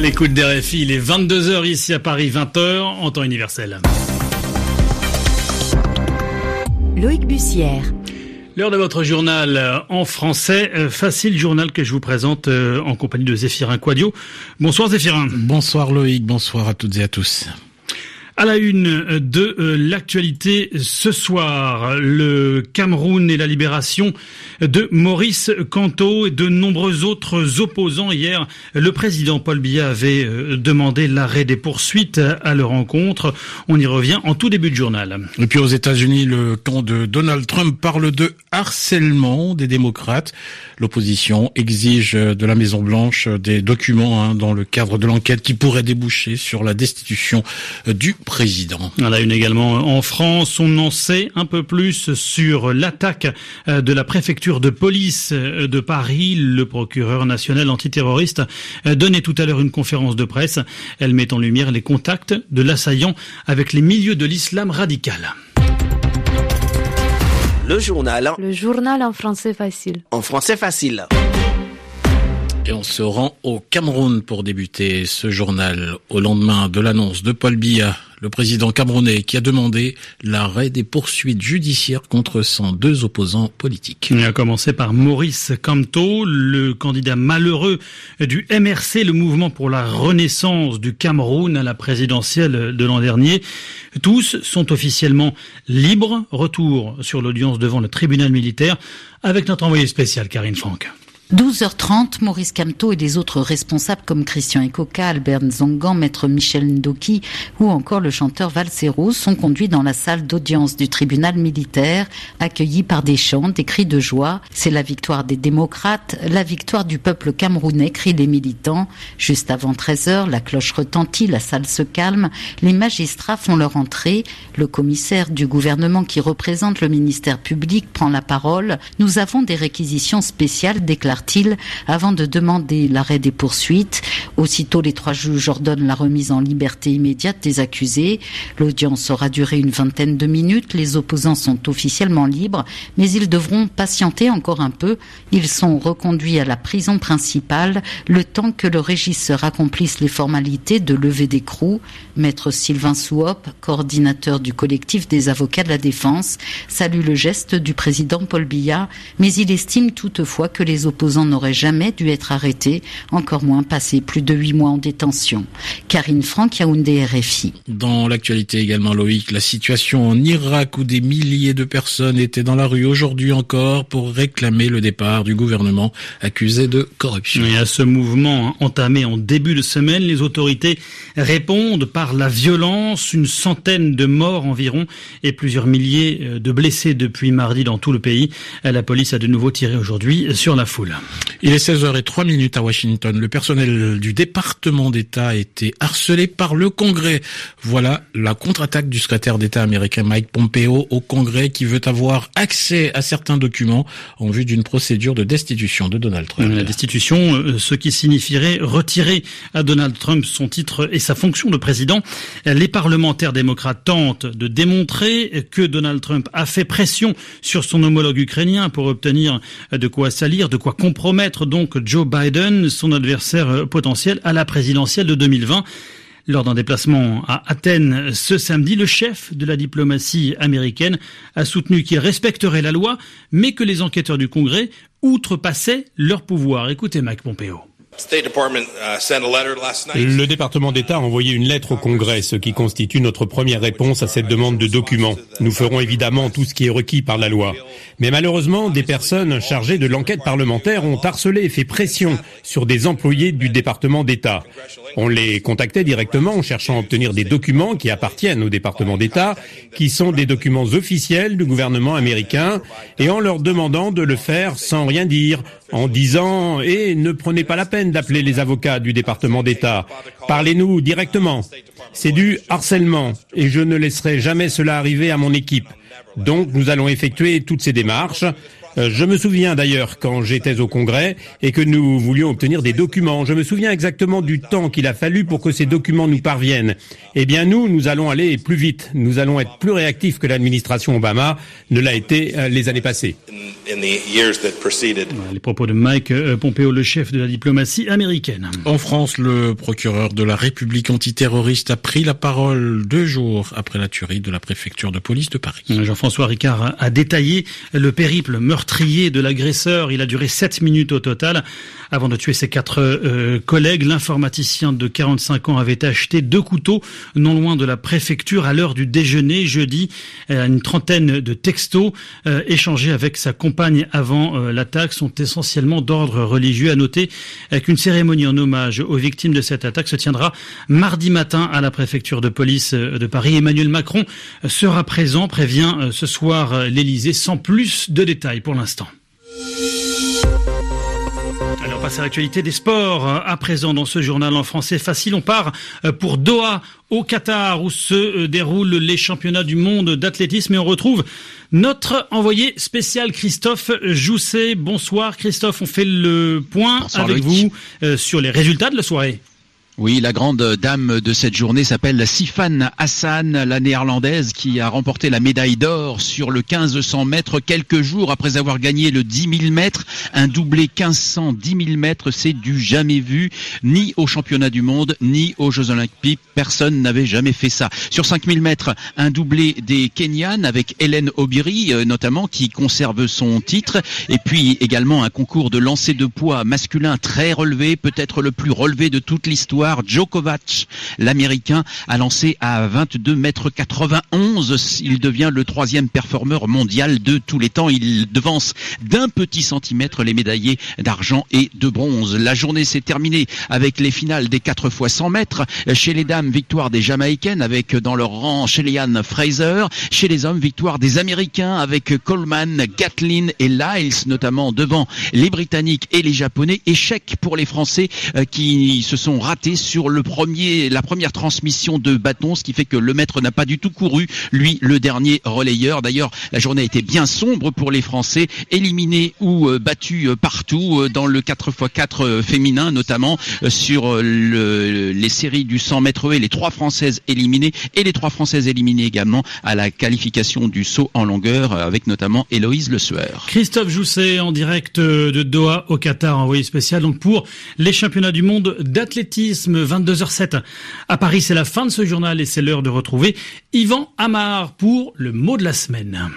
À l'écoute des RFI, il est 22h ici à Paris, 20h en temps universel. Loïc Bussière. L'heure de votre journal en français, euh, facile journal que je vous présente euh, en compagnie de Zéphirin Quadio. Bonsoir Zéphirin. Bonsoir Loïc, bonsoir à toutes et à tous. À la une de euh, l'actualité ce soir, le Cameroun et la libération de Maurice Kanto et de nombreux autres opposants. Hier, le président Paul Biya avait euh, demandé l'arrêt des poursuites à leur rencontre. On y revient en tout début de journal. Et puis aux États-Unis, le camp de Donald Trump parle de harcèlement des démocrates. L'opposition exige de la Maison Blanche des documents hein, dans le cadre de l'enquête qui pourrait déboucher sur la destitution du président. On a une également en France. On en sait un peu plus sur l'attaque euh, de la préfecture de police euh, de Paris. Le procureur national antiterroriste euh, donnait tout à l'heure une conférence de presse. Elle met en lumière les contacts de l'assaillant avec les milieux de l'islam radical. Le journal. Le journal en français facile. En français facile. Et on se rend au Cameroun pour débuter ce journal au lendemain de l'annonce de Paul Biya le président camerounais qui a demandé l'arrêt des poursuites judiciaires contre 102 opposants politiques. Il a commencé par Maurice Kamto, le candidat malheureux du MRC, le mouvement pour la renaissance du Cameroun à la présidentielle de l'an dernier. Tous sont officiellement libres. Retour sur l'audience devant le tribunal militaire avec notre envoyé spécial Karine Franck. 12h30, Maurice Camteau et les autres responsables comme Christian Ekoka, Albert Nzongan, Maître Michel Ndoki ou encore le chanteur Valsero sont conduits dans la salle d'audience du tribunal militaire, accueillis par des chants, des cris de joie. C'est la victoire des démocrates, la victoire du peuple camerounais, crient les militants. Juste avant 13h, la cloche retentit, la salle se calme, les magistrats font leur entrée, le commissaire du gouvernement qui représente le ministère public prend la parole. Nous avons des réquisitions spéciales, avant de demander l'arrêt des poursuites. Aussitôt, les trois juges ordonnent la remise en liberté immédiate des accusés. L'audience aura duré une vingtaine de minutes. Les opposants sont officiellement libres, mais ils devront patienter encore un peu. Ils sont reconduits à la prison principale le temps que le régisseur accomplisse les formalités de levée d'écrou. Maître Sylvain Souhop, coordinateur du collectif des avocats de la défense, salue le geste du président Paul Biya, mais il estime toutefois que les opposants n'aurait jamais dû être arrêté, encore moins passer plus de huit mois en détention. Karine Franck, Yaoundé, RFI. Dans l'actualité également, Loïc, la situation en Irak où des milliers de personnes étaient dans la rue aujourd'hui encore pour réclamer le départ du gouvernement accusé de corruption. Et à ce mouvement entamé en début de semaine, les autorités répondent par la violence, une centaine de morts environ et plusieurs milliers euh, de blessés depuis mardi dans tout le pays. La police a de nouveau tiré aujourd'hui sur la foule. Il est 16h03 minutes à Washington. Le personnel du département d'État a été harcelé par le Congrès. Voilà la contre-attaque du secrétaire d'État américain Mike Pompeo au Congrès qui veut avoir accès à certains documents en vue d'une procédure de destitution de Donald Trump. La destitution, euh, ce qui signifierait retirer à Donald Trump son titre et sa fonction de président. Les parlementaires démocrates tentent de démontrer que Donald Trump a fait pression sur son homologue ukrainien pour obtenir de quoi salir, de quoi compromettre donc Joe Biden, son adversaire euh, potentiel à la présidentielle de 2020. Lors d'un déplacement à Athènes ce samedi, le chef de la diplomatie américaine a soutenu qu'il respecterait la loi, mais que les enquêteurs du Congrès outrepassaient leur pouvoir. Écoutez Mike Pompeo. Uh, le département d'État a envoyé une lettre au Congrès, ce qui constitue notre première réponse à cette demande de documents. Nous ferons évidemment tout ce qui est requis par la loi. Mais malheureusement, des personnes chargées de l'enquête parlementaire ont harcelé et fait pression sur des employés du département d'État. On les contactait directement en cherchant à obtenir des documents qui appartiennent au département d'État, qui sont des documents officiels du gouvernement américain, et en leur demandant de le faire sans rien dire, en disant et ne prenez pas la peine d'appeler les avocats du département d'État. Parlez-nous directement. C'est du harcèlement et je ne laisserai jamais cela arriver à mon équipe. Donc nous allons effectuer toutes ces démarches. Euh, je me souviens d'ailleurs quand j'étais au Congrès et que nous voulions obtenir des documents. Je me souviens exactement du temps qu'il a fallu pour que ces documents nous parviennent. Eh bien nous, nous allons aller plus vite. Nous allons être plus réactifs que l'administration Obama ne l'a été euh, les années passées. Les propos de Mike euh, Pompeo, le chef de la diplomatie américaine. En France, le procureur de la République antiterroriste a pris la parole deux jours après la tuerie de la préfecture de police de Paris. Jean-François Ricard a détaillé le périple meurtrier de l'agresseur. Il a duré sept minutes au total. Avant de tuer ses quatre euh, collègues, l'informaticien de 45 ans avait acheté deux couteaux non loin de la préfecture à l'heure du déjeuner jeudi. Une trentaine de textos euh, échangés avec sa compagne avant euh, l'attaque sont essentiellement d'ordre religieux. À noter qu'une cérémonie en hommage aux victimes de cette attaque se tiendra mardi matin à la préfecture de police de Paris. Emmanuel Macron sera présent, prévient ce soir l'Elysée sans plus de détails l'instant. Alors, passe à l'actualité des sports. À présent, dans ce journal en français facile, on part pour Doha, au Qatar, où se déroulent les championnats du monde d'athlétisme. Et on retrouve notre envoyé spécial Christophe Jousset. Bonsoir Christophe, on fait le point avec vous sur les résultats de la soirée. Oui, la grande dame de cette journée s'appelle Sifan Hassan, la néerlandaise qui a remporté la médaille d'or sur le 1500 mètres quelques jours après avoir gagné le 10 000 mètres. Un doublé 1500, 10 000 mètres, c'est du jamais vu, ni au championnat du monde, ni aux Jeux Olympiques. Personne n'avait jamais fait ça. Sur 5000 mètres, un doublé des Kenyan avec Hélène Obiri, euh, notamment, qui conserve son titre. Et puis également un concours de lancer de poids masculin très relevé, peut-être le plus relevé de toute l'histoire Djokovic, l'américain, a lancé à 22 mètres 91. Il devient le troisième performeur mondial de tous les temps. Il devance d'un petit centimètre les médaillés d'argent et de bronze. La journée s'est terminée avec les finales des 4 fois 100 mètres. Chez les dames, victoire des Jamaïcaines avec dans leur rang Shellyan Fraser. Chez les hommes, victoire des Américains avec Coleman, Gatlin et Lyles, notamment devant les Britanniques et les Japonais. Échec pour les Français euh, qui se sont ratés sur le premier, la première transmission de bâton, ce qui fait que le maître n'a pas du tout couru, lui, le dernier relayeur. D'ailleurs, la journée a été bien sombre pour les Français, éliminés ou euh, battus euh, partout euh, dans le 4x4 féminin, notamment sur le, les séries du 100 mètres et les trois Françaises éliminées et les trois Françaises éliminées également à la qualification du saut en longueur avec notamment Héloïse Le Sueur. Christophe Jousset en direct de Doha au Qatar, envoyé spécial donc pour les championnats du monde d'athlétisme 22h07 à Paris. C'est la fin de ce journal et c'est l'heure de retrouver Yvan Amar pour le mot de la semaine.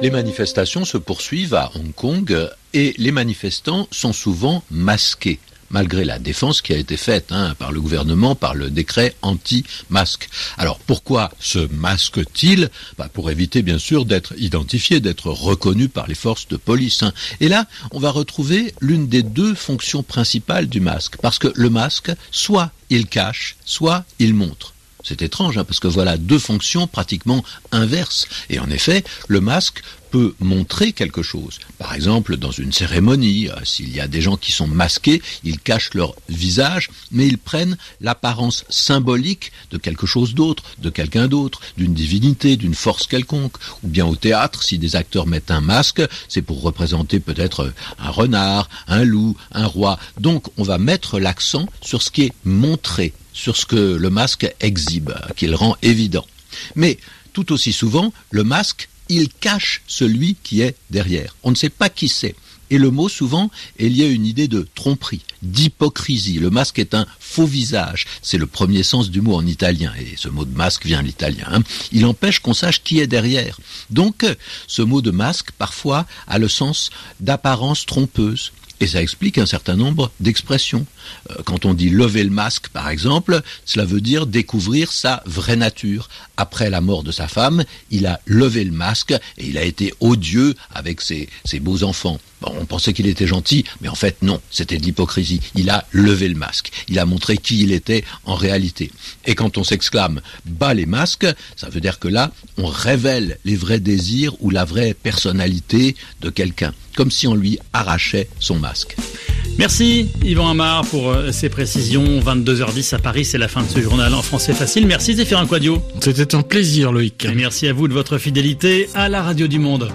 Les manifestations se poursuivent à Hong Kong et les manifestants sont souvent masqués malgré la défense qui a été faite hein, par le gouvernement, par le décret anti-masque. Alors pourquoi se masque-t-il? Bah, Pour éviter bien sûr d'être identifié, d'être reconnu par les forces de police. Hein. Et là, on va retrouver l'une des deux fonctions principales du masque, parce que le masque, soit il cache, soit il montre. C'est étrange, hein, parce que voilà deux fonctions pratiquement inverses. Et en effet, le masque peut montrer quelque chose. Par exemple, dans une cérémonie, euh, s'il y a des gens qui sont masqués, ils cachent leur visage, mais ils prennent l'apparence symbolique de quelque chose d'autre, de quelqu'un d'autre, d'une divinité, d'une force quelconque. Ou bien au théâtre, si des acteurs mettent un masque, c'est pour représenter peut-être un renard, un loup, un roi. Donc on va mettre l'accent sur ce qui est montré, sur ce que le masque exhibe, qu'il rend évident. Mais tout aussi souvent, le masque il cache celui qui est derrière. On ne sait pas qui c'est. Et le mot, souvent, il y a une idée de tromperie, d'hypocrisie. Le masque est un faux visage. C'est le premier sens du mot en italien. Et ce mot de masque vient de l'italien. Hein. Il empêche qu'on sache qui est derrière. Donc, ce mot de masque, parfois, a le sens d'apparence trompeuse. Et ça explique un certain nombre d'expressions. Euh, quand on dit lever le masque, par exemple, cela veut dire découvrir sa vraie nature. Après la mort de sa femme, il a levé le masque et il a été odieux avec ses, ses beaux enfants. Bon, on pensait qu'il était gentil, mais en fait non, c'était de l'hypocrisie. Il a levé le masque, il a montré qui il était en réalité. Et quand on s'exclame bas les masques, ça veut dire que là, on révèle les vrais désirs ou la vraie personnalité de quelqu'un, comme si on lui arrachait son masque. Merci Yvan Amar pour euh, ces précisions. 22h10 à Paris, c'est la fin de ce journal en français facile. Merci Zéphirin Quadio. C'était un plaisir Loïc. Et merci à vous de votre fidélité à la radio du monde.